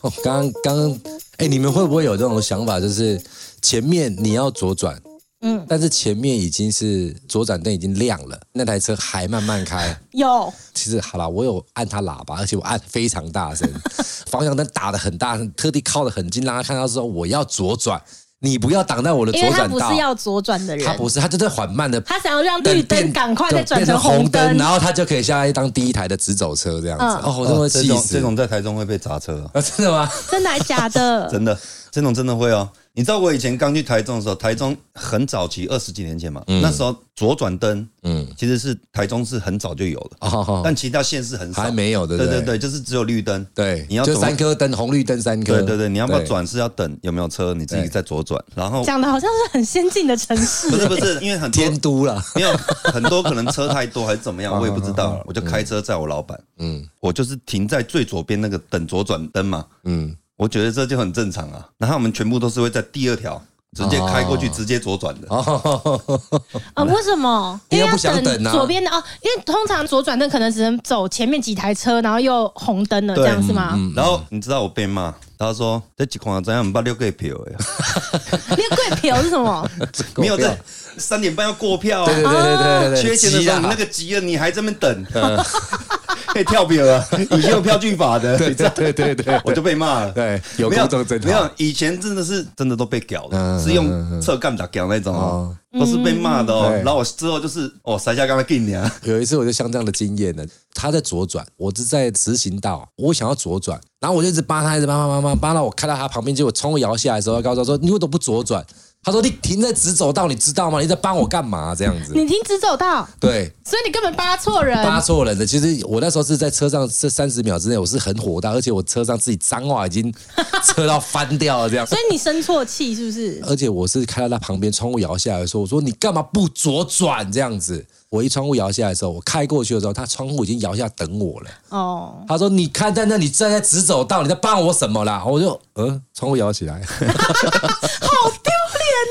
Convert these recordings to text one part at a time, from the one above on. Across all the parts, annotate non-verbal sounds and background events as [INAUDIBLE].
[LAUGHS] 哦，刚刚刚，哎，你们会不会有这种想法，就是前面你要左转，嗯，但是前面已经是左转灯已经亮了，那台车还慢慢开？[LAUGHS] 有，其实好啦，我有按它喇叭，而且我按非常大声，[LAUGHS] 方向灯打得很大声，特地靠得很近，让他看到说我要左转。你不要挡在我的左转道。因为他不是要左转的人，他不是，他就在缓慢的，他想要让绿灯赶快再转成红灯，然后他就可以下来当第一台的直走车这样子。嗯、哦，这么气死！这种在台中会被砸车啊？啊 [LAUGHS] 真的吗？真的还假的？[LAUGHS] 真的。这种真的会哦，你知道我以前刚去台中的时候，台中很早期，二十几年前嘛，嗯、那时候左转灯，嗯，其实是台中是很早就有了，哦、但其他县市很少，还没有的，对？对对，就是只有绿灯，对，你要就三颗灯，红绿灯三颗，对对对，你要不要转是要等有没有车，你自己再左转，然后讲的好像是很先进的城市，不是不是，因为很多天都了，没有很多可能车太多还是怎么样，我也不知道，我就开车载我老板，嗯，我就是停在最左边那个等左转灯嘛，嗯。我觉得这就很正常啊，然后我们全部都是会在第二条直接开过去，直接左转的。[LAUGHS] 啊，为什么？因为要等左边的哦，因为通常左转灯可能只能走前面几台车，然后又红灯了，这样是吗？然后你知道我被骂，他说这几款怎样？把六个票呀？[LAUGHS] 六个票是什么？[LAUGHS] 没有在三点半要过票啊？对对对对对，缺钱的时候你那个急了，你还这么等。[LAUGHS] 可以跳表了，[LAUGHS] 以前有票据法的，对对对对，[LAUGHS] 我就被骂了。对，有没有没有，以前真的是真的都被屌的，是用侧杠打屌那种哦，都是被骂的哦。然后我之后就是哦，塞下刚才给你啊。有一次我就像这样的经验呢，他在左转，我是在直行道，我想要左转，然后我就一直扒他，一直扒扒扒扒扒到我开到他旁边，结果冲摇下来的时候，他告诉我说：“你为什么不左转？”他说：“你停在直走道，你知道吗？你在帮我干嘛？这样子？你停直走道，对，所以你根本扒错人，扒错人的。其实我那时候是在车上，这三十秒之内，我是很火大，而且我车上自己脏话已经 [LAUGHS] 车到翻掉了，这样。所以你生错气是不是？而且我是开到他旁边，窗户摇下来说：我说你干嘛不左转？这样子。”我一窗户摇下来的时候，我开过去的时候，他窗户已经摇下等我了。哦，他说：“你看在那里站在直走道，你在帮我什么啦？”我就嗯，窗户摇起来，[LAUGHS] [LAUGHS] 好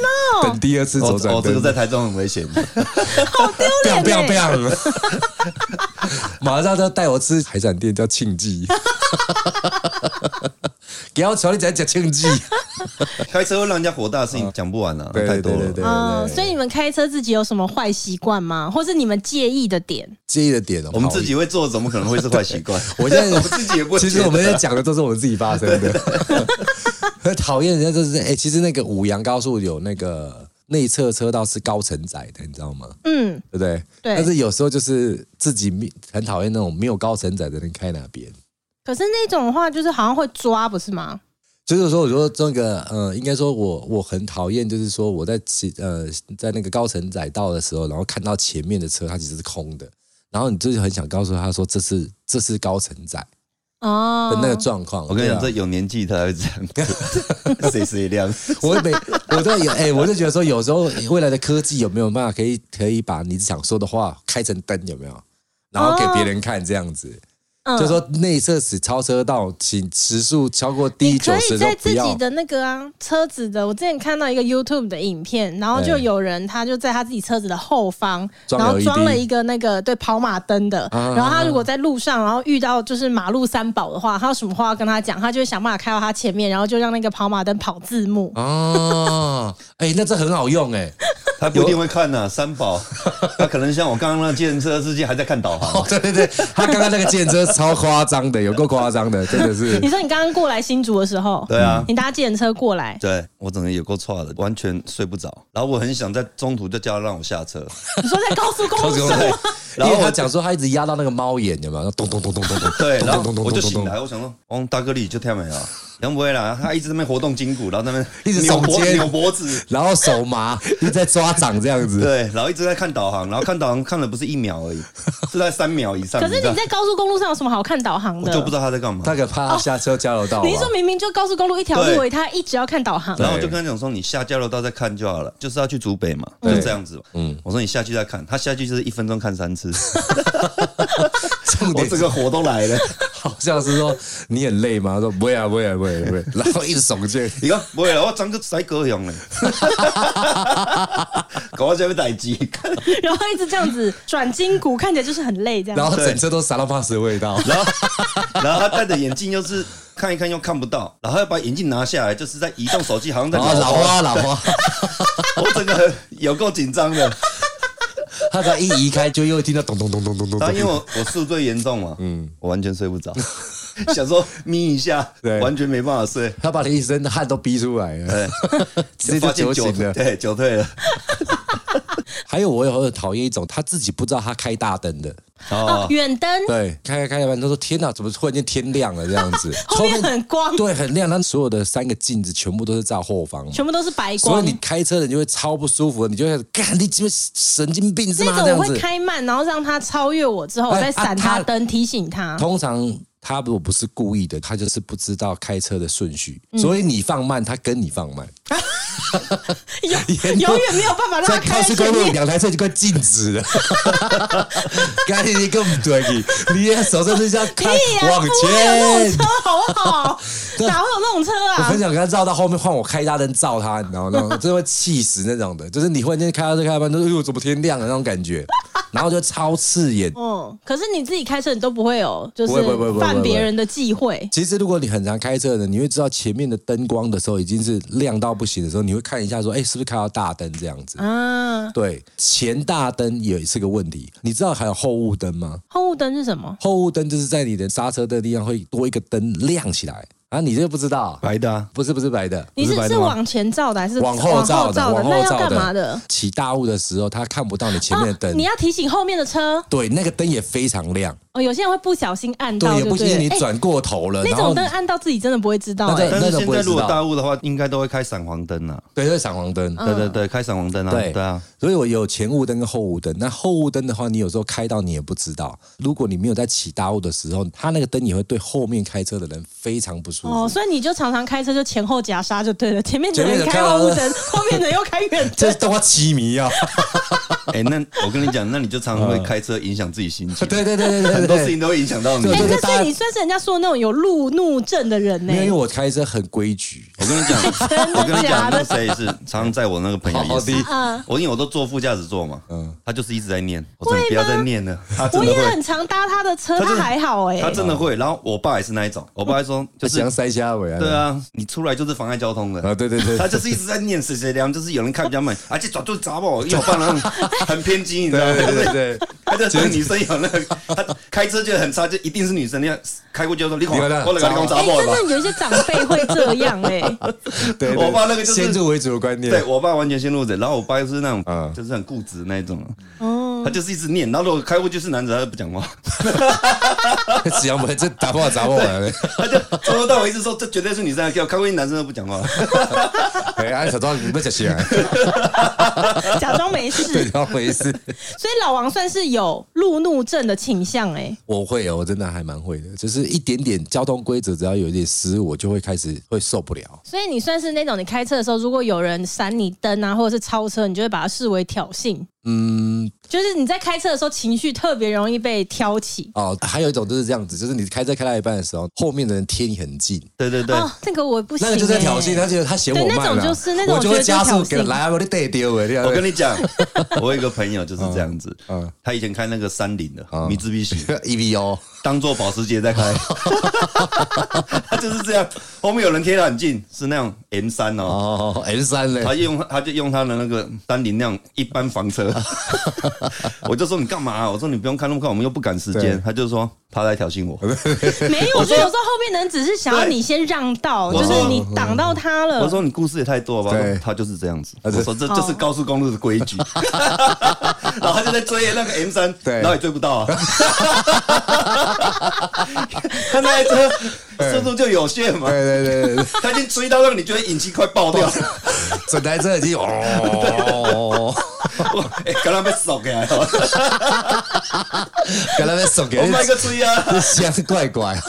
哦！等第二次走转，哦，这个在台中很危险，[LAUGHS] 好丢脸！不要不要不要！[LAUGHS] 马上就要带我吃海产店，叫庆记。[LAUGHS] 给我求你在讲庆记。[LAUGHS] 开车会让人家火大的事情讲不完啊，对对对对对。嗯，所以你们开车自己有什么坏习惯吗？或是你们介意的点？介意的点哦，我们自己会做，怎么可能会是坏习惯？[LAUGHS] 我现在 [LAUGHS] 我自己也不。其实我们在讲的都是我们自己发生的。很讨厌人家就是哎，其实那个五羊高速有那个内侧车道是高承载的，你知道吗？嗯，对不对？对。但是有时候就是自己很讨厌那种没有高承载的人开哪边。可是那种的话，就是好像会抓，不是吗？就是说，我说这个，呃，应该说我我很讨厌，就是说我在骑，呃，在那个高层载道的时候，然后看到前面的车，它其实是空的，然后你就是很想告诉他说，这是这是高层载哦的那个状况。我跟你讲，这有年纪他会这样，[LAUGHS] 谁谁亮？我每我都有，哎，我就觉得说，有时候未来的科技有没有办法可以可以把你想说的话开成灯，有没有？然后给别人看这样子。就说内侧驶超车道，请时速超过低于九十，你可以在自己的那个啊车子的。我之前看到一个 YouTube 的影片，然后就有人他就在他自己车子的后方，然后装了一个那个对跑马灯的。然后他如果在路上，然后遇到就是马路三宝的话，他有什么话要跟他讲，他就会想办法开到他前面，然后就让那个跑马灯跑字幕。哦，[LAUGHS] 哎，那这很好用哎。[LAUGHS] 他不一定会看呢，三宝，[LAUGHS] 他可能像我刚刚那个计程车司机还在看导航。对对对，他刚刚那个计程车超夸张的，有够夸张的，真的是。[LAUGHS] 你说你刚刚过来新竹的时候，对啊，你搭计程车过来，对我整个有够错的，完全睡不着，然后我很想在中途就叫他让我下车。你说在高速公路上，[LAUGHS] 然后他讲说他一直压到那个猫眼，有没有？咚咚咚咚咚咚。对，然后我就醒来，我想说，哦，大哥你就听没有？杨不会啦，他一直在那边活动筋骨，然后在那边一直扭脖扭脖子，然后手麻，[LAUGHS] 一直在抓掌这样子。对，然后一直在看导航，然后看导航看了不是一秒而已，是在三秒以上。可是你在高速公路上有什么好看导航的？我就不知道他在干嘛。他可怕他下车交流道。你说明明就高速公路一条路，他一直要看导航。然后我就跟他讲说，你下交流道再看就好了，就是要去竹北嘛，就这样子。嗯，我说你下去再看，他下去就是一分钟看三次。[LAUGHS] 我这个火都来了。[LAUGHS] 好像是说你很累吗？他说不会啊，不会啊，不会不会，然后一直耸肩，[LAUGHS] 你看不会了，我长个帅哥样嘞，搞我这边待机，然后一直这样子转筋骨，看起来就是很累这样，然后整车都沙拉巴斯的味道，然后 [LAUGHS] 然后他戴着眼镜又是看一看又看不到，然后要把眼镜拿下来，就是在移动手机，好像在老花老花，[LAUGHS] 我整个有够紧张的。[LAUGHS] 他才一移开，就又听到咚咚咚咚咚咚。他因为我我宿醉严重嘛，嗯，我完全睡不着，想说眯一下，对，完全没办法睡。他把你一身的汗都逼出来了，对，直接就酒醒了，对，酒退了。还有我有很讨厌一种，他自己不知道他开大灯的哦，远灯，对，开开开完，他说天哪，怎么突然间天亮了这样子？[LAUGHS] 后面很光，对，很亮。他所有的三个镜子全部都是照后方，全部都是白光，所以你开车的你就会超不舒服，你就会干你这边神经病是吗？那种我会开慢，然后让他超越我之后，我再闪他灯提醒他。通常。他如果不是故意的，他就是不知道开车的顺序，嗯、所以你放慢，他跟你放慢，[LAUGHS] 永 [LAUGHS] 永远没有办法让他开。在高速公路两台车就快静止了，[LAUGHS] 赶紧你更不对，你你手上是这样开往前，车好不好？哪会有那种车啊？我很想跟他绕到后面，换我开大灯照他，你知道吗？真的会气死那种的，就是你忽然间开到这开半，都哎呦怎么天亮了那种感觉。然后就超刺眼。嗯，可是你自己开车，你都不会有，就是犯别人的忌讳。其实如果你很常开车的，你会知道前面的灯光的时候已经是亮到不行的时候，你会看一下说，哎，是不是开到大灯这样子？啊，对，前大灯也是个问题。你知道还有后雾灯吗？后雾灯是什么？后雾灯就是在你的刹车的地方会多一个灯亮起来。啊，你这个不知道？白的，啊，不是不是白的，你是是往前照的还是往后照的？往后照的，那要干嘛的？起大雾的时候，他看不到你前面的灯，你要提醒后面的车。对，那个灯也非常亮。哦，有些人会不小心按到，对，也不小心你转过头了，那种灯按到自己真的不会知道。但是现在如果大雾的话，应该都会开闪黄灯啊。对，会闪黄灯。对对对，开闪黄灯啊。对对啊，所以我有前雾灯跟后雾灯。那后雾灯的话，你有时候开到你也不知道。如果你没有在起大雾的时候，它那个灯也会对后面开车的人非常不舒服。哦，所以你就。常常开车就前后夹杀就对了，前面的人开后灯，[LAUGHS] 后面的人又开远灯，[LAUGHS] 这都要痴迷啊！[LAUGHS] 哎，那我跟你讲，那你就常常会开车影响自己心情。对对对对对，很多事情都会影响到你。哎，那所以你算是人家说的那种有路怒症的人呢？因为我开车很规矩。我跟你讲，[LAUGHS] 我跟你讲，那谁也是常常在我那个朋友也是。我因为我都坐副驾驶座嘛，嗯，他就是一直在念，我说你不要再念了。我也很常搭他的车，他还好哎，他真的会。然后我爸也是那一种，我爸还说就是 [LAUGHS] 想塞下尾啊。对啊，你出来就是妨碍交通的啊！对对对，[LAUGHS] 他就是一直在念谁谁亮，就是有人开比较慢，而且转就砸我，因为我爸那种很偏激，你知道吗？对对对，他就觉得女生有那个，他开车就很差，就一定是女生。你看开过去就说你好，我来给你砸爆了。真的有一些长辈会这样 [LAUGHS] 哎。对，我爸那个就是先入为主的观念。对我爸完全先入为主，然后我爸又是那种，就是很固执那一种。哦，他就是一直念，然后如果开过去是男子，他就不讲话。[LAUGHS] 只要没这打不好砸我来了，他就从头到尾一直说这绝对是女生，叫开过去男生都不讲话。[LAUGHS] 哎，假装你不讲起来，假装没事，假装没事。所以老王算是有路怒症的倾向哎。我会哦，我真的还蛮会的，就是一点点交通规则，只要有一点失误，我就会开始会受不了。所以你算是那种，你开车的时候，如果有人闪你灯啊，或者是超车，你就会把它视为挑衅。嗯，就是你在开车的时候，情绪特别容易被挑起。哦，还有一种就是这样子，就是你开车开到一半的时候，后面的人贴你很近。对对对，哦，那个我不行，那个就在挑衅，他觉得他嫌我慢。那种就是那种我就会加速给来，我的带丢哎。我跟你讲，[LAUGHS] 我有一个朋友就是这样子，嗯，他以前开那个三菱的米兹比喜 EVO。[LAUGHS] 当做保时捷在开，[LAUGHS] 他就是这样。后面有人贴得很近，是那种 M 三哦，M 三嘞。他用他就用他的那个三菱那样一般房车。[LAUGHS] 我就说你干嘛啊？我说你不用开那么快，我们又不赶时间。他就说他在挑衅我。[LAUGHS] 没有，我觉得有时候后面人只是想要你先让道，就是你挡到他了。我说你故事也太多了吧？他就是这样子。我说这就是高速公路的规矩。[LAUGHS] 然后他就在追那个 M 三，然后也追不到啊。[LAUGHS] 他那台车速度就有限嘛，对对对对，他已经追到让你觉得引擎快爆掉了，整台车已经哦，哎，刚刚被送给来了，刚刚被扫给，我 [LAUGHS] 卖个追啊，像是怪怪。[LAUGHS]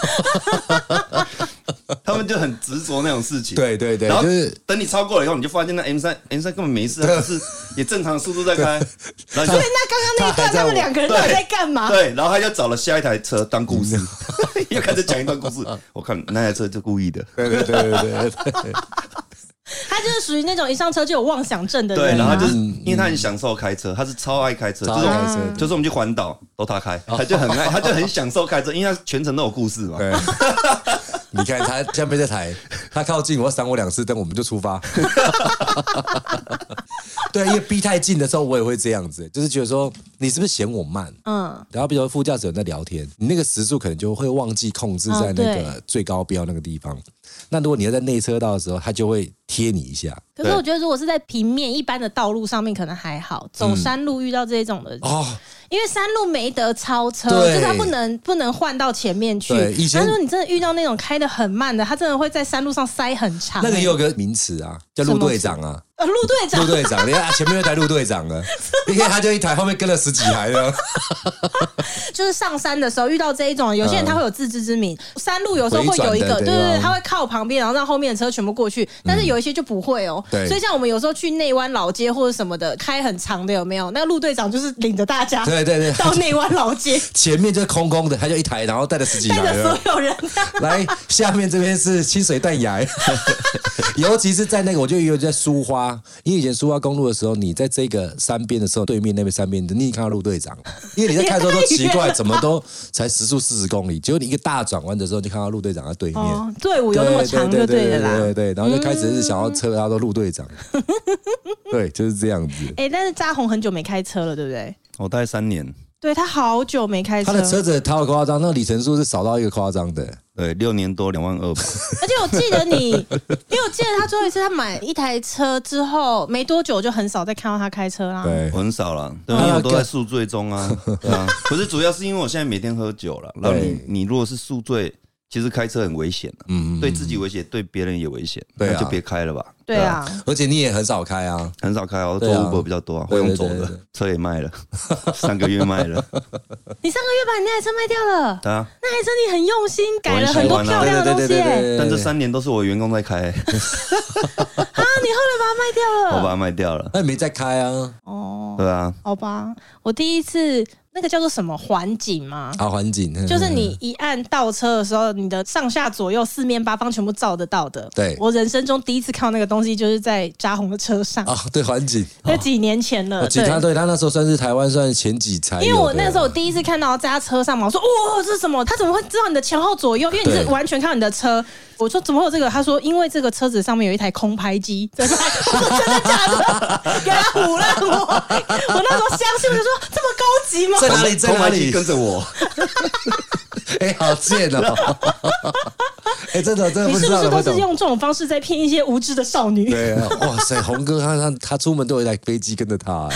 他们就很执着那种事情。对对对，然后就是等你超过了以后，你就发现那 M 三 M 三根本没事，它是也正常速度在开。所以那刚刚那一段，他们两个人到底在干嘛？对，然后他就找了下一台车当故事，[LAUGHS] 又开始讲一段故事。我看那台车就故意的。对对对对对。[LAUGHS] 他就是属于那种一上车就有妄想症的人，对，然后就是因为他很享受开车，他是超爱开车，就是就是我们去环岛都他开，他就很爱，他就很享受开车，因为他全程都有故事嘛。对，[LAUGHS] 你看他现在被这台，他靠近我闪我两次灯，我们就出发。[LAUGHS] 对，因为逼太近的时候，我也会这样子，就是觉得说你是不是嫌我慢？嗯，然后比如说副驾驶人在聊天，你那个时速可能就会忘记控制在那个最高标那个地方。那如果你要在内车道的时候，他就会贴你一下。可是我觉得，如果是在平面一般的道路上面，可能还好。走山路遇到这种的哦，因为山路没得超车，就是他不能不能换到前面去。他说你真的遇到那种开的很慢的，他真的会在山路上塞很长。那个也有个名词啊，叫路队长啊。呃，陆队长，陆队长，你看前面那台陆队长了，[LAUGHS] 你看他就一台，后面跟了十几台了。[LAUGHS] 就是上山的时候遇到这一种，有些人他会有自知之明，[LAUGHS] 山路有时候会有一个，对对对，他会靠旁边，然后让后面的车全部过去。但是有一些就不会哦。对。所以像我们有时候去内湾老街或者什么的，开很长的有没有？那个路队长就是领着大家，对对对，到内湾老街，前面就是空空的，他就一台，然后带了十几台，带着所有人。来，下面这边是清水断崖，尤其是在那个，我就有在苏花。因为以前苏花公路的时候，你在这个山边的时候，对面那边山边的，你看到路队长，[LAUGHS] 因为你在开车都奇怪，怎么都才时速四十公里，结果你一个大转弯的时候，就看到路队长在对面，哦、队伍有那么长就对了啦，对对对，然后就开始是想要车他说路队长，[LAUGHS] 对，就是这样子。哎、欸，但是扎红很久没开车了，对不对？我大概三年。对，他好久没开车，他的车子超夸张，那个里程数是少到一个夸张的。对，六年多两万二吧。[LAUGHS] 而且我记得你，因为我记得他最后一次他买一台车之后没多久就很少再看到他开车啦。对，很少了，因为我都在宿醉中啊。[LAUGHS] 对啊，可是主要是因为我现在每天喝酒了。然后你你如果是宿醉，其实开车很危险的，嗯，对自己危险，对别人也危险，那就别开了吧。对啊，而且你也很少开啊，很少开啊，我做 Uber 比较多，我用走的，车也卖了，[LAUGHS] 上个月卖了。[LAUGHS] 你上个月把你那台车卖掉了？对啊，那台车你很用心，改了很多漂亮的东西。但这三年都是我员工在开。[LAUGHS] 啊，你后来把它卖掉了？我把它卖掉了，那你没再开啊？哦，对啊，好吧，我第一次。那个叫做什么环景吗？啊，环景就是你一按倒车的时候，你的上下左右四面八方全部照得到的。对，我人生中第一次看到那个东西，就是在扎红的车上啊。[LAUGHS] 对，环景，[LAUGHS] 那几年前了。对，他对他那时候算是台湾算前几才。因为我那个时候我第一次看到在他车上嘛，我说哇，这是什么？他怎么会知道你的前后左右？因为你是完全看你的车。我说怎么会有这个？他说因为这个车子上面有一台空拍机在拍。我说真的假的？[LAUGHS] 给他唬烂我！我那时候相信，我就说这么高级吗？在哪里？在哪里？跟着我，[LAUGHS] [LAUGHS] 哎、欸，好贱哦、喔！[LAUGHS] 哎、欸，真的，真的不知道，你是不是都是用这种方式在骗一些无知的少女？对啊，哇塞，红哥他他他出门都有一台飞机跟着他，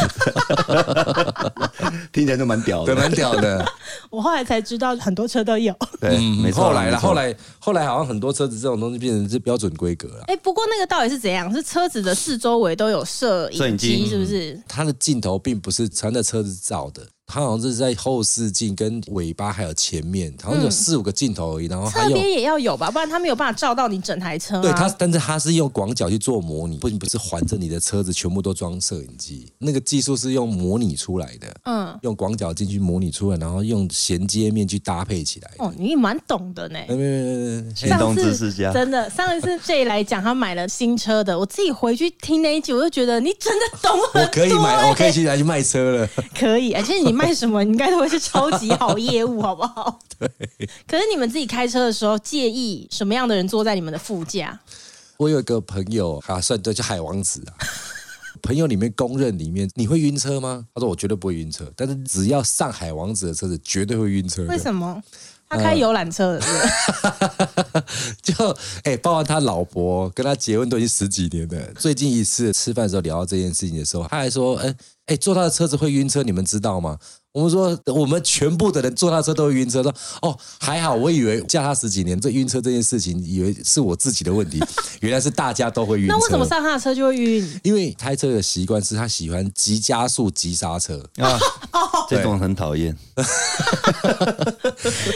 [LAUGHS] 听起来就蛮屌的，对，蛮屌的。我后来才知道，很多车都有。对，没错。后来了，后来后来好像很多车子这种东西变成是标准规格了。哎、欸，不过那个到底是怎样？是车子的四周围都有摄影机，是不是？它的镜头并不是穿在车子照的。它好像是在后视镜、跟尾巴还有前面，好像有四五个镜头而已。然后侧边也要有吧，不然它没有办法照到你整台车。对它，但是它是用广角去做模拟，不仅不是环着你的车子全部都装摄影机，那个技术是用模拟出来的。嗯，用广角进去模拟出来，然后用衔接面去搭配起来。哦，你蛮懂的呢。没没没没，上次真的上一次 J 来讲他买了新车的，我自己回去听那一集，我就觉得你真的懂很多。我可以买，我可以去来去卖车了。可以，而且你卖什么，你应该都会是超级好业务，好不好？[LAUGHS] 对。可是你们自己开车的时候，介意什么样的人坐在你们的副驾？我有一个朋友，啊，算对，叫海王子啊。[LAUGHS] 朋友里面公认里面，你会晕车吗？他说我绝对不会晕车，但是只要上海王子的车子，绝对会晕车。为什么？他开游览车的是不是？[LAUGHS] 就哎、包括他老婆跟他结婚都已经十几年了。最近一次吃饭的时候聊到这件事情的时候，他还说：“哎、欸、哎、坐他的车子会晕车，你们知道吗？”我们说，我们全部的人坐他车都会晕车。说哦，还好，我以为驾他十几年，这晕车这件事情，以为是我自己的问题，[LAUGHS] 原来是大家都会晕车。那为什么上他的车就会晕？因为开车的习惯是他喜欢急加速、急刹车啊，[LAUGHS] 这种很讨厌。[LAUGHS]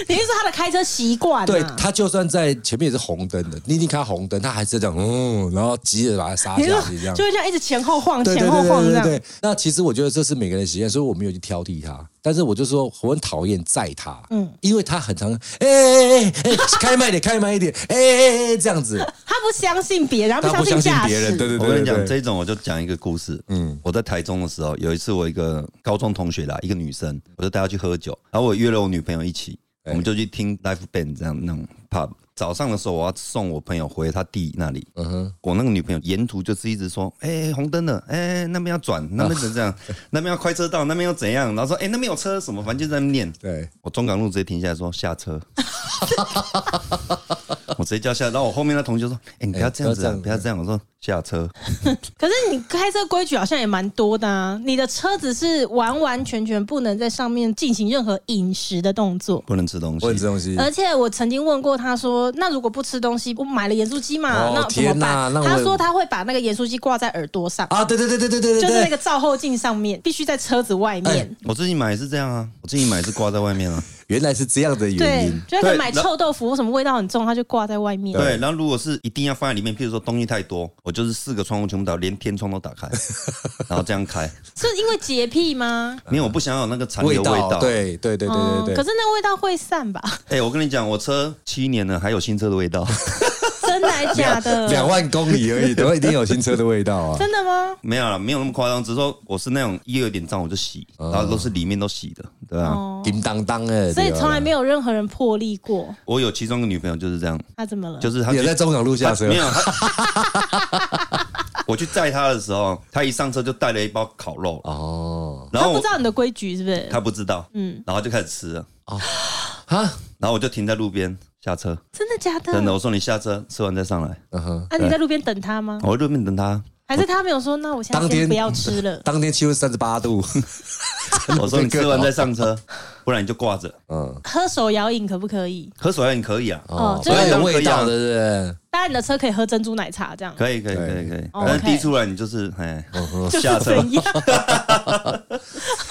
你是说他的开车习惯？对，他就算在前面也是红灯的，你一定看红灯，他还是这样，嗯，然后急着把它刹下去，这样就会这样一直前后晃，前后晃这样。那其实我觉得这是每个人的习惯，所以我没有去挑剔他。但是我就说我很讨厌载他，嗯，因为他很常哎哎哎哎，开慢一点，开慢一点，哎哎哎，这样子。他不相信别人，他不相信别人。对对对，我跟你讲这种，我就讲一个故事。嗯，我在台中的时候，有一次我一个高中同学啦，一个女生，我就带她去喝酒，然后我约了我女朋友一起，我们就去听 l i f e band 这样那种 pub。早上的时候，我要送我朋友回他弟那里。嗯哼，我那个女朋友沿途就是一直说：“哎、欸，红灯了，哎、欸，那边要转，那边怎这样，[LAUGHS] 那边要快车道，那边又怎样？”然后说：“哎、欸，那边有车什么？”反正就在那边念。对，我中港路直接停下来说：“下车。[LAUGHS] ”我直接叫下，然后我后面的同学说：“哎、欸，你不要这样子、啊，不要这样。”我说：“下车。[LAUGHS] ”可是你开车规矩好像也蛮多的啊！你的车子是完完全全不能在上面进行任何饮食的动作，不能吃东西，不能吃东西。而且我曾经问过他说：“那如果不吃东西，我买了盐酥鸡嘛？哦、那怎么办？”他说他会把那个盐酥鸡挂在耳朵上啊！对对对对对对，就是那个照后镜上面，必须在车子外面。欸、我自己买也是这样啊，我自己买是挂在外面啊。原来是这样的原因，对，就是买臭豆腐，什么味道很重，它就挂在外面。对，然后如果是一定要放在里面，譬如说东西太多，我就是四个窗户全部打，连天窗都打开，[LAUGHS] 然后这样开。是因为洁癖吗？因为我不想要有那个残留味道。对对对对对对。可是那味道会散吧？[LAUGHS] 哎，我跟你讲，我车七年了，还有新车的味道。真的还假的？两万公里而已，都一定有新车的味道啊！真的吗？没有了，没有那么夸张。只是说我是那种一有点脏我就洗，然后都是里面都洗的，对啊，叮当当哎，所以从来没有任何人破例过。我有其中一个女朋友就是这样。她怎么了？就是她也在中港路下车。没有。[LAUGHS] 我去载她的时候，她一上车就带了一包烤肉哦。然后不知道你的规矩是不是？她不知道，嗯，然后就开始吃了哦。啊，然后我就停在路边。下车，真的假的？真的，我说你下车，吃完再上来。嗯哼，啊，你在路边等他吗？我在路边等他，还是他没有说？那我现在先不要吃了。[LAUGHS] 当天气温三十八度，[LAUGHS] 我说你吃完再上车，[LAUGHS] 不然你就挂着。嗯，喝手摇饮可不可以？喝手摇饮可以啊，哦，就是有味道的，对不对？当然你的车可以喝珍珠奶茶，这样可以，可以，可以，可以。但是递出来你就是哎，下车。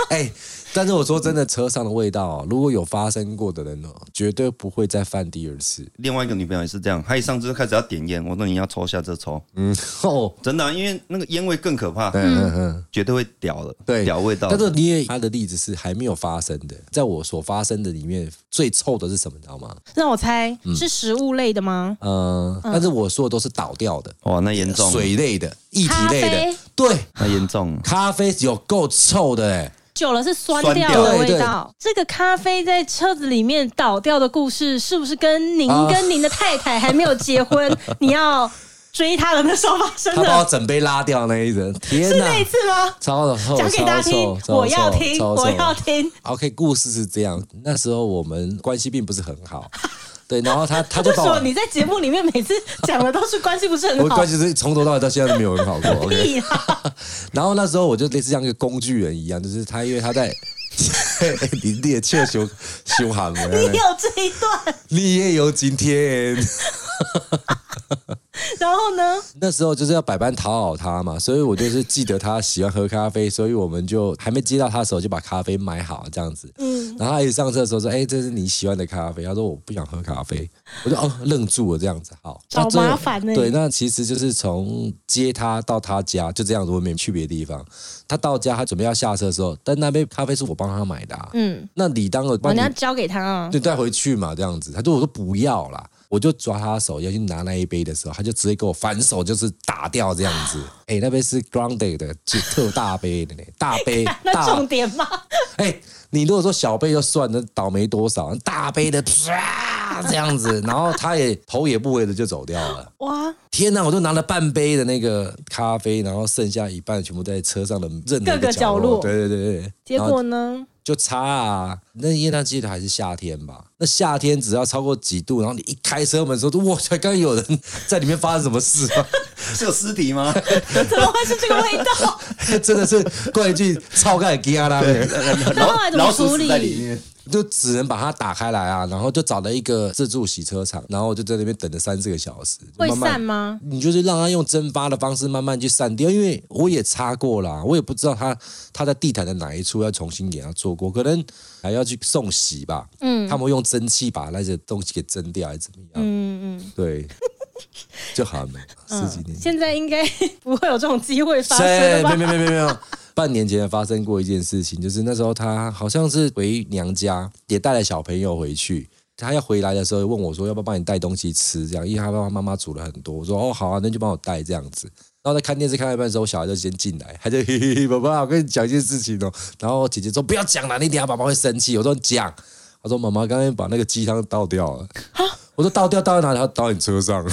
[LAUGHS] 哎。但是我说真的，车上的味道，如果有发生过的人哦，绝对不会再犯第二次。另外一个女朋友也是这样，她一上车就开始要点烟，我说你要抽下车抽，嗯，哦，真的，因为那个烟味更可怕，嗯嗯，绝对会屌的，对，屌味道。但是你也他的例子是还没有发生的，在我所发生的里面，最臭的是什么，你知道吗？让我猜，是食物类的吗？嗯，但是我说的都是倒掉的，哇，那严重，水类的、液体类的，对，那严重，咖啡有够臭的，哎。久了是酸掉的味道。这个咖啡在车子里面倒掉的故事，是不是跟您跟您的太太还没有结婚，[LAUGHS] 你要追她的那时候发生的？他把我整杯拉掉那一人，天哪，是那一次吗？超的，讲给大家听，我要听，我要听。OK，故事是这样，那时候我们关系并不是很好。[LAUGHS] [LAUGHS] 对，然后他 [LAUGHS] 他就说你在节目里面每次讲的都是关系不是很好，我关系是从头到尾到现在都没有很好过。[LAUGHS] OK，[LAUGHS] 然后那时候我就类似像一个工具人一样，就是他因为他在林地切修修行，你有这一段，你也有今天。[LAUGHS] 然后呢？那时候就是要百般讨好他嘛，所以我就是记得他喜欢喝咖啡，所以我们就还没接到他的时候就把咖啡买好这样子。嗯，然后他一上车的时候说：“哎，这是你喜欢的咖啡。”他说：“我不想喝咖啡。”我就哦愣住了这样子。好，好麻烦呢。对，那其实就是从接他到他家就这样子，我没去别的地方。他到家，他准备要下车的时候，但那杯咖啡是我帮他买的。嗯，那理当我帮你要交给他啊，就带回去嘛，这样子。他说：“我说不要啦。”我就抓他的手要去拿那一杯的时候，他就直接给我反手就是打掉这样子。哎、欸，那杯是 Grande 的，就特大杯的呢，大杯。[LAUGHS] 那重点吗？哎、欸，你如果说小杯就算了，倒霉多少？大杯的啪这样子，然后他也头也不回的就走掉了。哇！天哪！我都拿了半杯的那个咖啡，然后剩下一半全部在车上的任何个角落。对对对对。结果呢？就差啊！那因为他记得还是夏天吧？那夏天只要超过几度，然后你一开车门的时候，哇！才刚有人在里面发生什么事啊？[LAUGHS] 是有尸体吗？[LAUGHS] 怎么会是这个味道？[LAUGHS] 真的是怪一句超盖吉阿拉。然后后来怎么处理？就只能把它打开来啊，然后就找了一个自助洗车场，然后就在那边等了三四个小时。会散吗？你就是让它用蒸发的方式慢慢去散掉，因为我也擦过了，我也不知道它它在地毯的哪一处要重新给它做过，可能还要去送洗吧。嗯，他们用蒸汽把那些东西给蒸掉，还是怎么样？嗯嗯，对，就好了，十几年。现在应该不会有这种机会发生吧？没有没有没有没有。半年前发生过一件事情，就是那时候他好像是回娘家，也带了小朋友回去。他要回来的时候问我说：“要不要帮你带东西吃？”这样，因为他爸爸妈妈煮了很多。我说：“哦，好啊，那就帮我带这样子。”然后在看电视看到一半的时候，小孩就先进来，他就嘿嘿嘿，爸爸，我跟你讲一件事情哦。然后姐姐说：“不要讲了，你等下爸爸会生气。”我说：“讲。”他说：“妈妈刚刚把那个鸡汤倒掉了。”我说：“倒掉倒在哪里？”他倒你车上。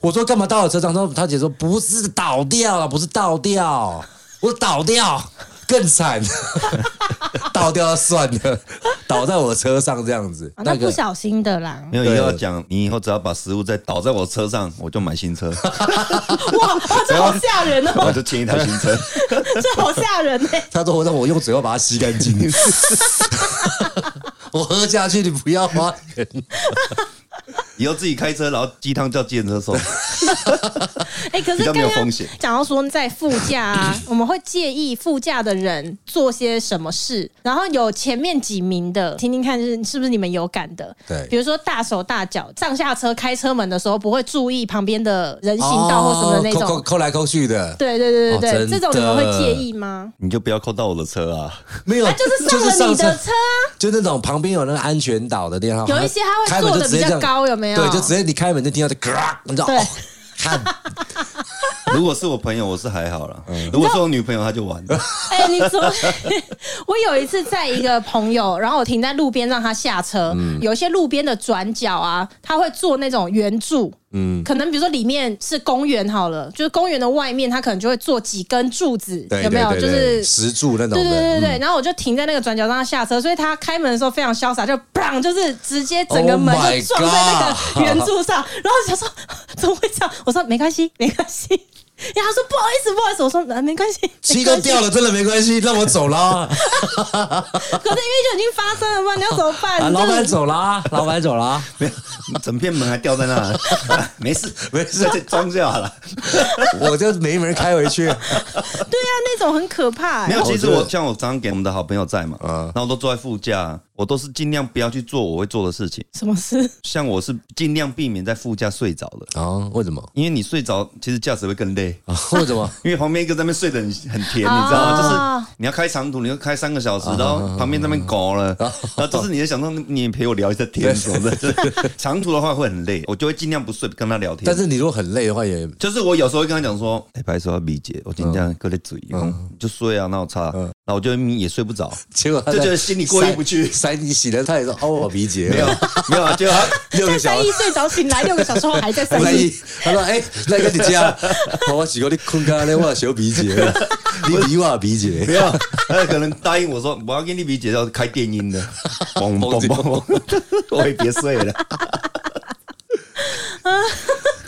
我说：“干嘛倒我车上？”他他姐说：“不是倒掉了，不是倒掉。”我倒掉更惨，[LAUGHS] 倒掉算了，倒在我车上这样子，啊、那不小心的啦。没有，以后要讲，你以后只要把食物再倒在我车上，我就买新车。[LAUGHS] 哇，这好吓人哦！我就签一台新车，[LAUGHS] 这好吓人哎。他说我让我用嘴巴把它吸干净，我喝下去，你不要花钱。[LAUGHS] 以后自己开车，然后鸡汤叫计程车送。[LAUGHS] 哎，可是刚刚讲到说在副驾啊，[LAUGHS] 我们会介意副驾的人做些什么事，然后有前面几名的，听听看是是不是你们有感的？对，比如说大手大脚上下车开车门的时候不会注意旁边的人行道或什么的那种，抠抠来抠去的。对对对对对，这种你们会介意吗？你就不要抠到我的车啊！没有，就是上了你的车啊，就那种旁边有那个安全岛的地方，有一些他会坐的比较高，有没有？对，就直接你开门就听到这咔，你知道？对。看，[LAUGHS] 如果是我朋友，我是还好了。如果是我女朋友，她就完了。[LAUGHS] 哎，你说，[LAUGHS] 我有一次在一个朋友，然后我停在路边让他下车。有一些路边的转角啊，他会做那种圆柱。嗯，可能比如说里面是公园好了，就是公园的外面，他可能就会做几根柱子，有没有？就是石柱那种。对对对对。然后我就停在那个转角让他下车，所以他开门的时候非常潇洒，就砰，就是直接整个门就撞在那个圆柱上。然后想说怎么会这样？我说没关系，没关系。然后他说不好意思，不好意思。我说啊，没关系，[LAUGHS] 漆都掉了，真的没关系，让我走啦。[LAUGHS] 可是因为就已经发生了嘛，你要怎么办？老板走啦，[LAUGHS] 老板走啦，没有，整片门还掉在那，没事，没事，就装就好了。我就没门开回去。对啊，那种很可怕。没有，其实我像我常常给我们的好朋友在嘛，然后我都坐在副驾。我都是尽量不要去做我会做的事情。什么事？像我是尽量避免在副驾睡着的啊？为什么？因为你睡着，其实驾驶会更累啊？为什么？[LAUGHS] 因为旁边一个在那边睡得很很甜，你知道吗？就是你要开长途，你要开三个小时，然后旁边在那边搞了，然后就是你在想说你也陪我聊一下天什么的。长途的话会很累，我就会尽量不睡，跟他聊天。但是你如果很累的话，也就是我有时候会跟他讲说：“哎，白说要理解，我今天割了嘴，就睡啊，那我差。”然后我就也睡不着，[LAUGHS] 结果他就觉得心里过意不去。塞你洗了，他也说哦，我鼻结。没有没有，结果他六个小时睡着醒来，六个小时后还在塞。[LAUGHS] 他说：“哎，那个你家，我洗过你困觉你我小鼻结，[LAUGHS] 你比我鼻结。”没有，他可能答应我说：“我要给你鼻结，要开电音的，[LAUGHS] 嘣嘣嘣，我也别睡了。”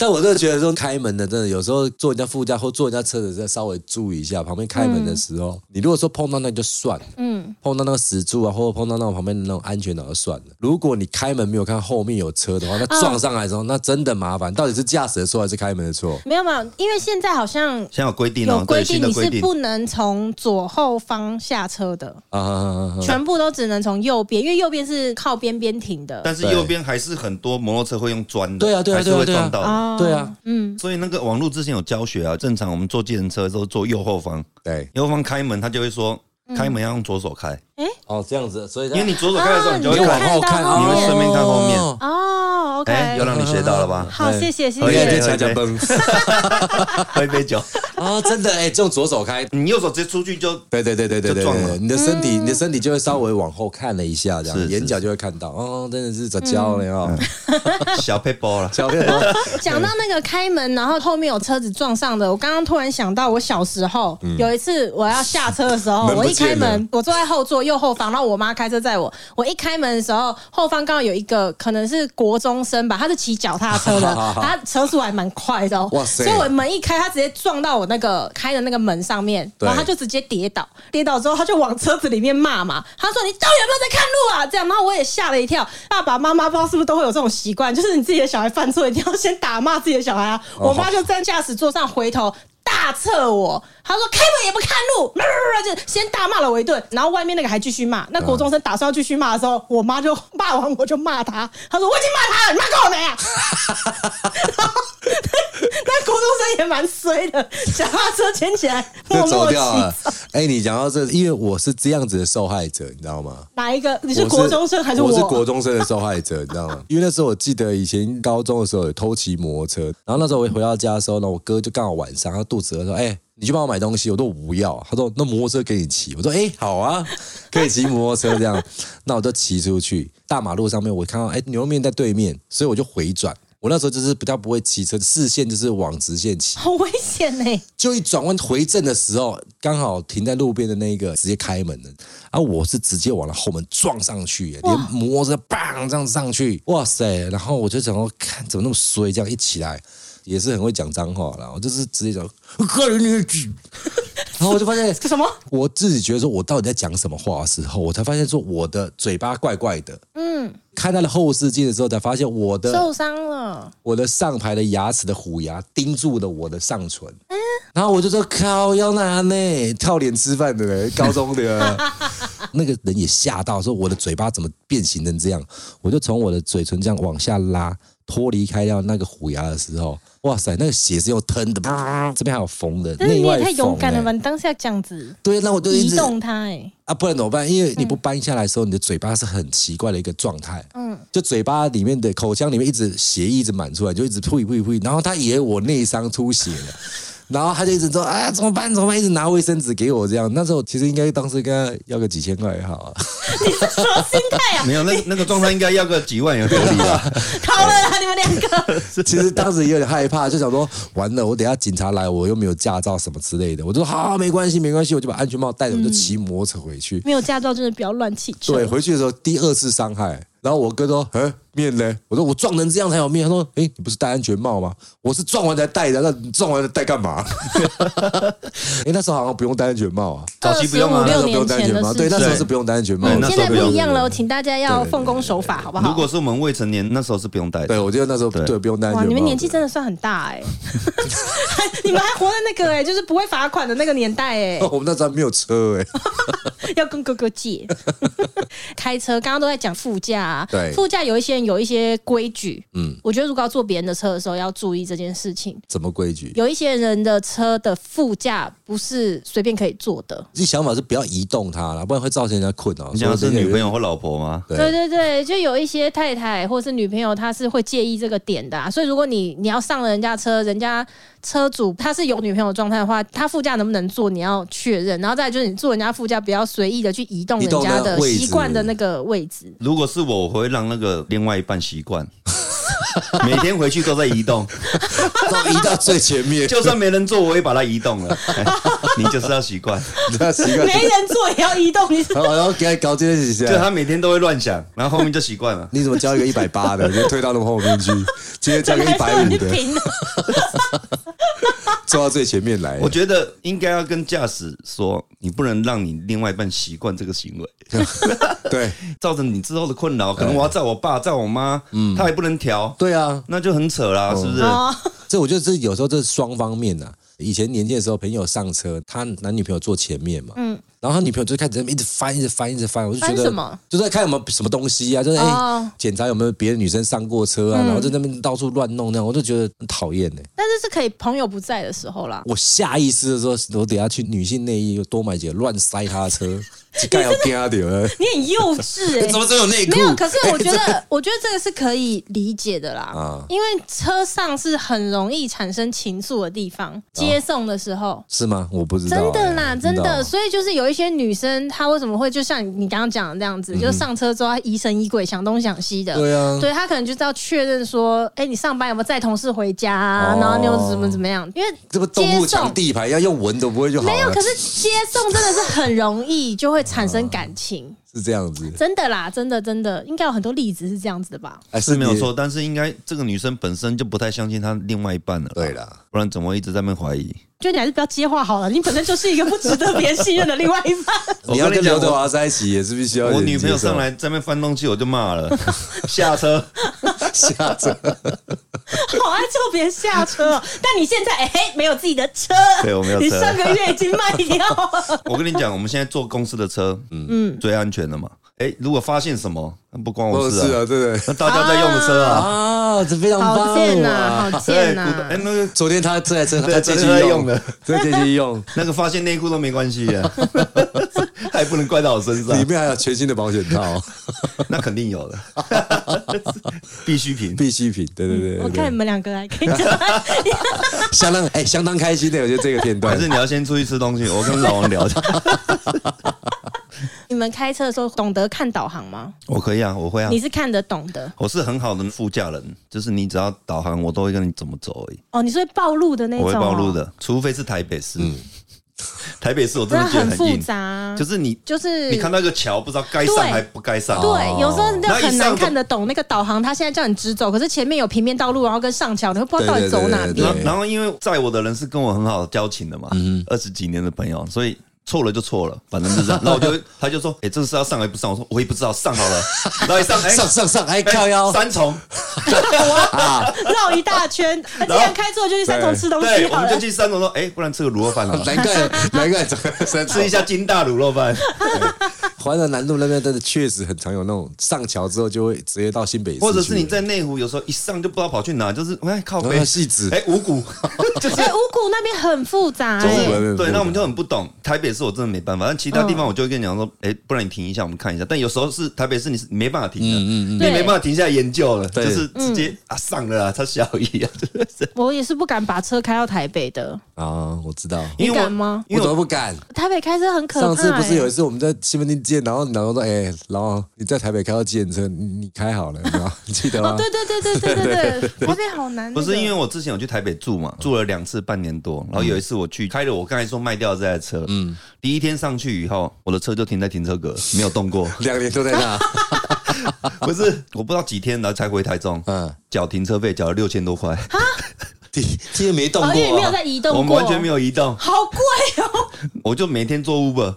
但我真的觉得说开门的，真的有时候坐人家副驾或坐人家车子，再稍微注意一下旁边开门的时候，你如果说碰到那就算了，嗯，碰到那个石柱啊，或者碰到那种旁边的那种安全岛就算了。如果你开门没有看后面有车的话，那撞上来的时候，那真的麻烦。到底是驾驶的错还是开门的错？没有没有，因为现在好像现在有规定，有规定你是不能从左后方下车的啊，全部都只能从右边，因为右边是靠边边停的。但是右边还是很多摩托车会用钻的，对啊对啊对啊，还是对啊，嗯，所以那个网络之前有教学啊，正常我们坐计程车都坐右后方，对，右后方开门，他就会说开门要用左手开，哎，哦这样子，所以因为你左手开的时候，你就会往后看，你会顺便看后面，哦，OK，又让你学到了吧？好，谢谢谢谢，喝一杯 [LAUGHS] 酒。啊，真的哎，这种左手开，你右手直接出去就，对对对对对对，你的身体，你的身体就会稍微往后看了一下，这样眼角就会看到，哦，真的是怎教了哦，小配包了，小配包。讲到那个开门，然后后面有车子撞上的，我刚刚突然想到，我小时候有一次我要下车的时候，我一开门，我坐在后座右后方，然后我妈开车载我，我一开门的时候，后方刚好有一个可能是国中生吧，他是骑脚踏车的，[LAUGHS] 他车速还蛮快的哦。哇塞！所以我门一开，他直接撞到我那个开的那个门上面，然后他就直接跌倒，跌倒之后他就往车子里面骂嘛，他说：“你到底有没有在看路啊？”这样，然后我也吓了一跳。爸爸妈妈不知道是不是都会有这种习惯，就是你自己的小孩犯错，一定要先打骂自己的小孩啊。我妈就在驾驶座上回头。大测我，他说开门也不看路，[LAUGHS] 就先大骂了我一顿，然后外面那个还继续骂。那国中生打算要继续骂的时候，我妈就骂完我就骂他，他说我已经骂他了，你骂够了没啊？[LAUGHS] 那国中生也蛮衰的，脚踏车牵起来默默走掉了。哎，你讲到这，因为我是这样子的受害者，你知道吗？哪一个？你是国中生还是我？我是国中生的受害者，你知道吗？[LAUGHS] 因为那时候我记得以前高中的时候有偷骑摩托车，然后那时候我回到家的时候呢，我哥就刚好晚上他肚子饿，说：“哎，你去帮我买东西。”我说：“我不要。”他说：“那摩托车给你骑。”我说：“哎，好啊，可以骑摩托车这样。[LAUGHS] ”那我就骑出去大马路上面，我看到哎牛肉面在对面，所以我就回转。我那时候就是比较不会骑车，视线就是往直线骑，[LAUGHS] 好危险呢！就一转弯回正的时候，刚好停在路边的那个直接开门了，啊，我是直接往了后门撞上去，连摩托车砰这样上去，哇塞！然后我就想说，看怎么那么衰，这样一起来也是很会讲脏话啦，我就是直接讲，然后我就发现这什么？我自己觉得说，我到底在讲什么话的时候，我才发现说我的嘴巴怪怪的。嗯，看他的后视镜的时候，才发现我的受伤了。我的上排的牙齿的虎牙钉住了我的上唇。嗯，然后我就说靠，要拿呢，靠脸吃饭的嘞，高中的。那个人也吓到，说我的嘴巴怎么变形成这样？我就从我的嘴唇这样往下拉，脱离开掉那个虎牙的时候。哇塞，那个血是又吞的，这边还有缝的，内外缝。你也太勇敢了吧！你当下这样子，对，那我就移动它，哎，啊，不然怎么办？因为你不搬下来的时候，你的嘴巴是很奇怪的一个状态，嗯，就嘴巴里面的口腔里面一直血一直满出来，就一直呸呸呸，然后他以为我内伤出血了。然后他就一直说：“哎呀，怎么办？怎么办？”一直拿卫生纸给我这样。那时候其实应该当时跟他要个几千块也好啊。[LAUGHS] 你是什么心态啊？[LAUGHS] 没有，那那个状态应该要个几万也合理吧？[LAUGHS] 好了啦，你们两个。其实当时也有点害怕，就想说：完了，我等下警察来，我又没有驾照什么之类的。我就说：好，没关系，没关系，我就把安全帽戴着，我就骑摩托车回去。没有驾照，真的不要乱骑车。对，回去的时候第二次伤害。然后我哥说：“嗯，面呢？”我说：“我撞成这样才有面。”他说：“哎，你不是戴安全帽吗？我是撞完才戴的。那你撞完了戴干嘛？” [LAUGHS] 哎，那时候好像不用戴安全帽啊，早期不用啊，那时候不用戴安全帽。对，那时候是不用戴安全帽。现在不一样了，请大家要奉公守法，好不好？如果是我们未成年，那时候是不用戴的。对，我觉得那时候对不用戴安全帽。你们年纪真的算很大哎，[LAUGHS] 你们还活在那个哎，就是不会罚款的那个年代哎。我们 [LAUGHS] 那时候没有车哎，要跟哥哥借。开车刚刚都在讲副驾啊，对，副驾有一些人有一些规矩，嗯，我觉得如果要坐别人的车的时候，要注意这件事情。怎么规矩？有一些人的车的副驾不是随便可以坐的。你想法是不要移动它了，不然会造成人家困扰。你想的是女朋友或老婆吗？对对对，就有一些太太或是女朋友，她是会介意这个点的啊。所以如果你你要上了人家车，人家车主他是有女朋友状态的话，他副驾能不能坐，你要确认。然后再就是你坐人家副驾，不要随意的去移动人家的习惯的那个位置。如果是我，我会让那个另外一半习惯，[LAUGHS] 每天回去都在移动，都移到最前面。就算没人坐，我也把它移动了。[LAUGHS] 你就是要习惯，你要习惯。没人坐也要移动，你然后给他搞这些事情，就他每天都会乱想，然后后面就习惯了。你怎么交一个一百八的，就推到那么后面去？今天交个一百五的。[LAUGHS] 坐到最前面来，我觉得应该要跟驾驶说，你不能让你另外一半习惯这个行为，[LAUGHS] 对，造成你之后的困扰。可能我要载我爸，载我妈，嗯，他也不能调，对啊，那就很扯啦，是不是？这我觉得这有时候这是双方面的。以前年轻的时候，朋友上车，他男女朋友坐前面嘛，嗯，然后他女朋友就开始一直翻，一直翻，一直翻，我就觉得就在看有没有什么东西啊，就是哎，检查有没有别的女生上过车啊，然后在那边到处乱弄那样，我就觉得很讨厌呢。但是是可以朋友不在的时候啦。我下意识的说，我等下去女性内衣多买几个，乱塞他的车。干要干掉你很幼稚哎！[LAUGHS] 怎么只有内裤？没有，可是我觉得，[LAUGHS] 我觉得这个是可以理解的啦。啊，因为车上是很容易产生情愫的地方。接送的时候是吗？我不知道。真的啦，真的。所以就是有一些女生，她为什么会就像你刚刚讲的那样子，就是上车之后她疑神疑鬼，想东想西的。对啊。对，她可能就是要确认说，哎，你上班有没有载同事回家啊？然后你又怎么怎么样？因为这不动物抢地盘，要用闻都不会就好。没有，可是接送真的是很容易就会产生感情。是这样子，真的啦，真的真的，应该有很多例子是这样子的吧？哎，是没有错，但是应该这个女生本身就不太相信她另外一半了，对啦，不然怎么会一直在那边怀疑？就你还是不要接话好了，你本身就是一个不值得别人信任的另外一半。[LAUGHS] 你要跟刘德华在一起也是必须要。我女朋友上来在那边翻东西，我就骂了，[LAUGHS] 下车，下车，[LAUGHS] 好爱叫别人下车哦。但你现在哎、欸，没有自己的车，对，我没有车，你上个月已经卖掉了。[LAUGHS] 我跟你讲，我们现在坐公司的车，嗯，最安全的嘛。哎、欸，如果发现什么，那不关我事啊，对对，那大家在用的车啊，啊，这非常棒啊，好贱啊，好贱啊！哎，那个昨天他这台车，他借机用的，这借机用，[LAUGHS] 那个发现内裤都没关系啊，[LAUGHS] 还不能怪到我身上，里面还有全新的保险套，[LAUGHS] 那肯定有的，必需品，必需品，对对对，我看你们两个还可以讲，相当哎，相当开心的，我觉得这个片段，还是你要先出去吃东西，我跟老王聊。[LAUGHS] 你们开车的时候懂得看导航吗？我可以啊，我会啊。你是看得懂的？我是很好的副驾人，就是你只要导航，我都会跟你怎么走而已。哦，你是会暴露的那种？我会暴露的，除非是台北市。嗯，台北市我真的觉得很复杂，就是你就是你看到一个桥，不知道该上还不该上。对，有时候就很难看得懂那个导航，他现在叫你直走，可是前面有平面道路，然后跟上桥，你会不知道到底走哪边。然后因为载我的人是跟我很好的交情的嘛，二十几年的朋友，所以。错了就错了，反正就这样。[LAUGHS] 然后我就，他就说：“哎、欸，这是要上还不上？”我说：“我也不知道，上好了。[LAUGHS] ”然后一上，哎、欸，上上上，还跳腰三重，[LAUGHS] 绕一大圈。既然开错，就去三重吃东西。对，我们就去三重说：“哎、欸，不然吃个卤肉饭了。”难怪，难怪，吃一下金大卤肉饭。环南南路那边真的确实很常有那种上桥之后就会直接到新北市，或者是你在内湖，有时候一上就不知道跑去哪，就是哎靠北戏子，哎五股，就是五股那边很复杂，对，那我们就很不懂。台北市我真的没办法，但其他地方我就会跟你讲说，哎，不然你停一下，我们看一下。但有时候是台北市你是没办法停的，嗯嗯，你没办法停下来研究了，就是直接啊上了啊，他小姨啊，我也是不敢把车开到台北的啊，我知道，你敢吗？我怎么不敢？台北开车很可怕。上次不是有一次我们在西门町见，然后然后说，哎。哎，然后你在台北开到计程车，你你开好了，[LAUGHS] 你记得吗？哦，对对对对对对对，台北 [LAUGHS] 好难。不是因为我之前有去台北住嘛，住了两次，半年多。然后有一次我去开了我刚才说卖掉这台车，嗯，第一天上去以后，我的车就停在停车格，[LAUGHS] 没有动过，两年都在那。[LAUGHS] 不是，我不知道几天然后才回台中，嗯，缴停车费缴了六千多块。[LAUGHS] 今天没动过，没有在移动，我们完全没有移动，好贵哦。我就每天做 Uber，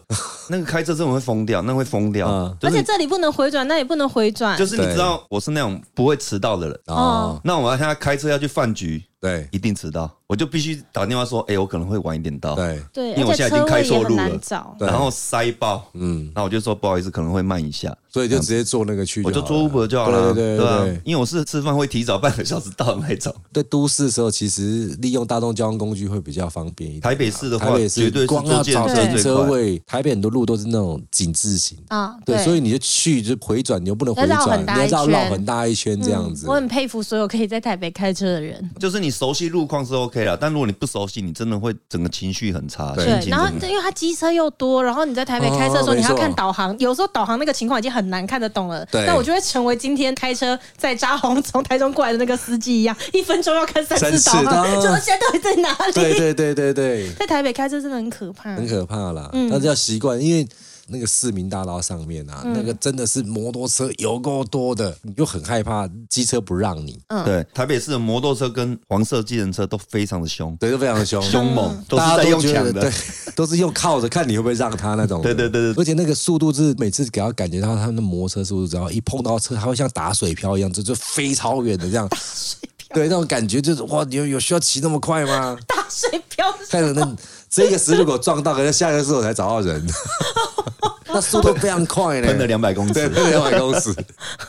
那个开车真的会疯掉，那会疯掉。而且这里不能回转，那也不能回转。就是你知道，我是那种不会迟到的人。哦，那我要现在开车要去饭局，对，一定迟到。我就必须打电话说，哎，我可能会晚一点到。对对，因为我现在已经开错路了，然后塞爆。嗯，那我就说不好意思，可能会慢一下，所以就直接坐那个去，我就坐 Uber 就好了。对对对，因为我是吃饭会提早半个小时到的那种。在都市的时候，其实利用大众交通工具会比较方便一点。台北市的话，绝对光要找停车位，台北很多路都是那种紧字型啊。对，所以你就去就回转，你又不能回转，你要绕很大一圈这样子。我很佩服所有可以在台北开车的人。就是你熟悉路况是 OK 了，但如果你不熟悉，你真的会整个情绪很差。对，然后因为它机车又多，然后你在台北开车的时候，你还要看导航，有时候导航那个情况已经很难看得懂了。对，那我就会成为今天开车在札幌从台中过来的那个司机一样，一分钟要看三次导航，就说现在到底在哪里？对对对对对，[LAUGHS] 在台北开车真的很可怕，很可怕啦。嗯，但是要习惯，因为。那个市民大道上面啊，那个真的是摩托车有够多的，你就很害怕机车不让你。嗯，对，台北市的摩托车跟黄色计程车都非常的凶，对，都非常的凶，凶猛，都是在用抢的，对，[LAUGHS] 都是用靠着看你会不会让他那种。对对对对，而且那个速度是每次给他感觉到他们的摩托车速度，只要一碰到车，他会像打水漂一样，就就飞超远的这样。打水漂。对，那种感觉就是哇，有有需要骑那么快吗？打水漂。看着那这个时如果撞到，可能下一个时候才找到人。[LAUGHS] 那速度非常快呢，喷了两百公尺，两百公尺，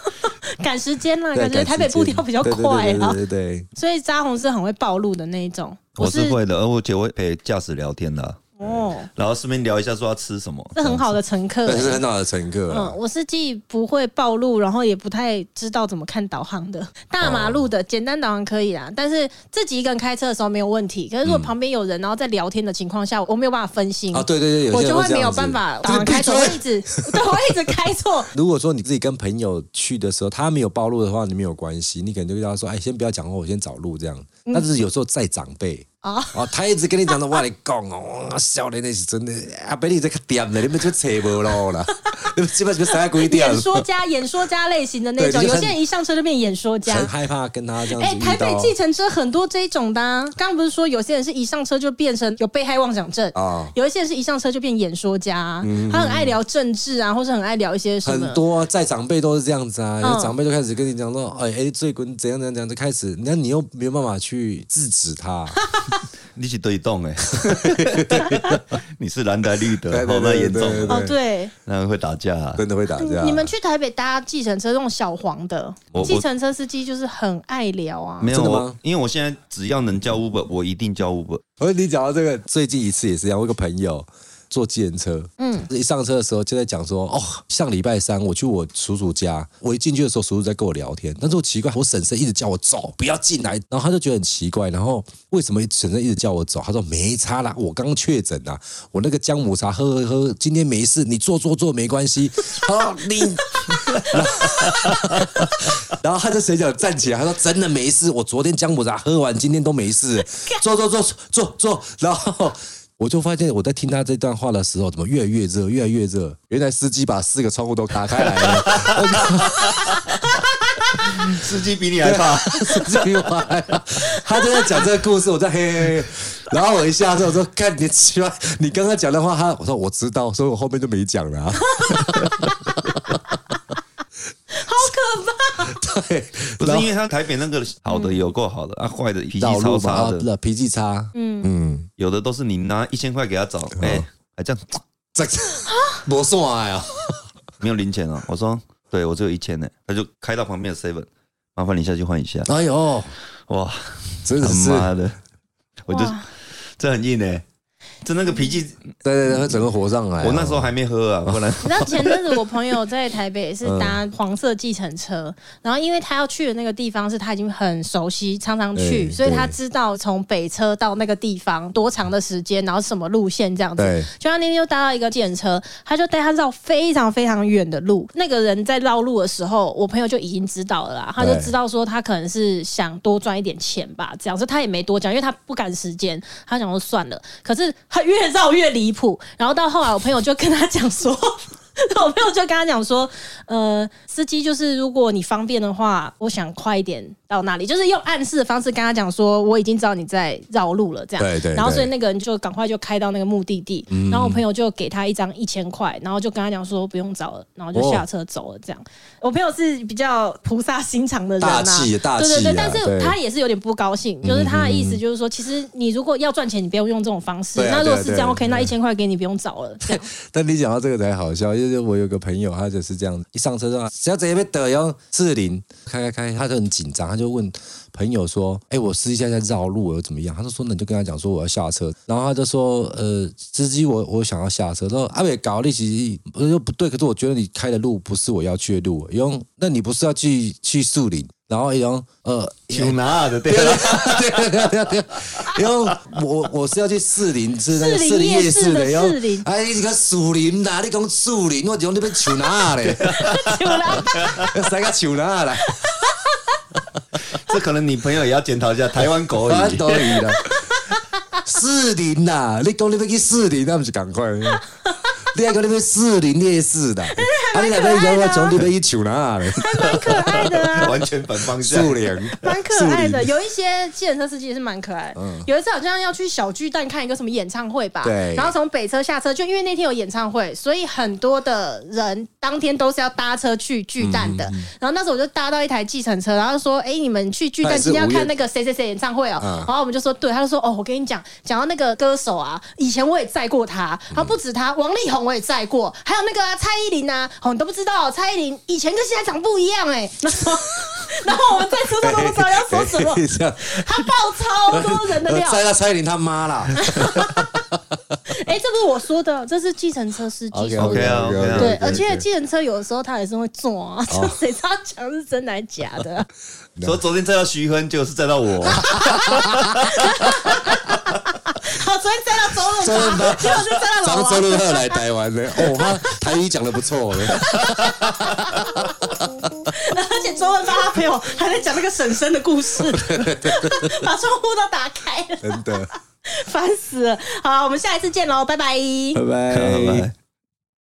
[LAUGHS] 赶时间啦，感觉台北步调比较快啊，对对对，所以扎红是很会暴露的那一种，我是会的，而且我会陪驾驶聊天的。哦，然后顺便聊一下说要吃什么，是很好的乘客，是很好的乘客。嗯，我是既不会暴露，然后也不太知道怎么看导航的。大马路的简单导航可以啦，但是自己一个人开车的时候没有问题。可是如果旁边有人，然后在聊天的情况下，我没有办法分心啊。对对对，我就会没有办法导航开错，我一直对，我一直开错。[LAUGHS] 如果说你自己跟朋友去的时候，他没有暴露的话，你没有关系，你可能就跟他说：“哎，先不要讲话，我先找路这样。”但是有时候在长辈。啊，哦，他一直跟你讲的，我来讲哦，少年那是真的，阿伯你这个点的，你们就扯不喽啦，[LAUGHS] 你们基本上啥鬼点？演说家，演说家类型的那种，有些人一上车就变演说家，很害怕跟他这样子。哎，台北计程车很多这一种的，刚刚不是说有些人是一上车就变成有被害妄想症啊，有一些人是一上车就变演说家，他很爱聊政治啊，或是很爱聊一些什么。很多在长辈都是这样子啊，有长辈就开始跟你讲说，哎哎，最滚怎样怎样怎样，就开始，那你又没有办法去制止他。[LAUGHS] 你是对动哎，[LAUGHS] 你是蓝的绿的，好那严重哦，对，那会打架，真的会打架。你们去台北搭计程车，那种小黄的计程车司机就是很爱聊啊，没有吗？因为我现在只要能叫 Uber，我一定叫 Uber。我跟你讲到这个，最近一次也是一样，我一个朋友。坐计程车，嗯，一上车的时候就在讲说，哦，上礼拜三我去我叔叔家，我一进去的时候，叔叔在跟我聊天，但是我奇怪，我婶婶一直叫我走，不要进来，然后他就觉得很奇怪，然后为什么婶婶一直叫我走？他说没差啦，我刚确诊啊，我那个姜母茶喝喝喝，今天没事，你坐坐坐没关系。[LAUGHS] 好，你，[LAUGHS] 然后他就随脚站起来，他说真的没事，我昨天姜母茶喝完，今天都没事，坐坐坐坐坐，然后。我就发现我在听他这段话的时候，怎么越来越热，越来越热？原来司机把四个窗户都打开来了。司机比你还怕，[LAUGHS] 司机比我还怕。他正在讲这个故事，我在嘿嘿嘿。然后我一下车，我说：“看你奇怪，你刚刚讲的话，他我说我知道，所以我后面就没讲了。”好可怕！对，不是因为他台北那个好的有够好的啊，坏的脾气超差的，脾气差。嗯。嗯，有的都是你拿一千块给他找，哎，还这样，这 [LAUGHS] 没算啊，没有零钱哦。我说，对我只有一千呢，他就开到旁边的 seven，麻烦你下去换一下。哎呦，哇，真的是。妈的，我就这很硬呢。就那个脾气，对对对，他整个火上来。我那时候还没喝啊，不然。[LAUGHS] 你知道前阵子我朋友在台北是搭黄色计程车，然后因为他要去的那个地方是他已经很熟悉，常常去，所以他知道从北车到那个地方多长的时间，然后什么路线这样子。就他那天又搭到一个计程车，他就带他绕非常非常远的路。那个人在绕路的时候，我朋友就已经知道了啦，他就知道说他可能是想多赚一点钱吧，这样，所以他也没多讲，因为他不赶时间，他想说算了。可是。他越绕越离谱，然后到后来，我朋友就跟他讲说。[LAUGHS] 我朋友就跟他讲说，呃，司机就是如果你方便的话，我想快一点到那里，就是用暗示的方式跟他讲说，我已经知道你在绕路了，这样。对对，然后所以那个人就赶快就开到那个目的地，嗯、然后我朋友就给他一张一千块，然后就跟他讲说不用找了，然后就下车走了，这样。哦、我朋友是比较菩萨心肠的人啊，大气大气、啊，对对对，但是他也是有点不高兴，就是他的意思就是说，其实你如果要赚钱，你不要用这种方式。那如果是这样，OK，那一千块给你，不用找了。这样。[LAUGHS] 但你讲到这个才好笑。就我有个朋友，他就是这样，一上车说：“小姐，别等，要四零，开开开。”他就很紧张，他就问朋友说：“哎，我司机现在绕路，又怎么样？”他就说：“那你就跟他讲说我要下车。”然后他就说：“呃，司机，我我想要下车。”他说：“阿伟搞利息，我说不对，可是我觉得你开的路不是我要去的路，因为那你不是要去去树林？”然后用呃，去哪的对对对对对，因为我我是要去士林，是那个士林夜市的，然后哎，你个树林呐，你讲树林，我讲那边去哪嘞？去哪？三个去哪来？这可能你朋友也要检讨一下台湾国语。国语的士林呐，你讲那边去士林，那不是赶快？你还讲那边四零烈士的？[LAUGHS] 啊！你那边讲我从那边一瞅哪嘞？还蛮可爱的啊，[LAUGHS] 完全反方向。树林，蛮可爱的。有一些计程车司机也是蛮可爱。嗯。有一次好像要去小巨蛋看一个什么演唱会吧？对。然后从北车下车，就因为那天有演唱会，所以很多的人当天都是要搭车去巨蛋的。然后那时候我就搭到一台计程车，然后说：“哎，你们去巨蛋今天要看那个谁谁谁演唱会哦。”然后我们就说：“对。”他就说：“哦，我跟你讲，讲到那个歌手啊，以前我也载过他，然后不止他，王力宏我也载过，还有那个蔡依林啊，哦，你都不知道。”蔡依林以前跟现在长不一样哎，[LAUGHS] 然后我们在车上都不知道要说什么，他爆超多人的料，猜到蔡依林他妈啦。哎，这不是我说的，这是计程车司机说的。对，而且计程车有的时候他也是会撞啊，就谁知道讲是真还是假的？说昨天载到徐坤，就是载到我。好，昨天载到周润发，结果是载到我。周润发来台湾的，哦，他台语讲的不错。周润发他朋友还在讲那个婶婶的故事，[LAUGHS] 把窗户都打开了，真的。[LAUGHS] 烦死了。好，我们下一次见喽，拜拜，拜拜，拜拜。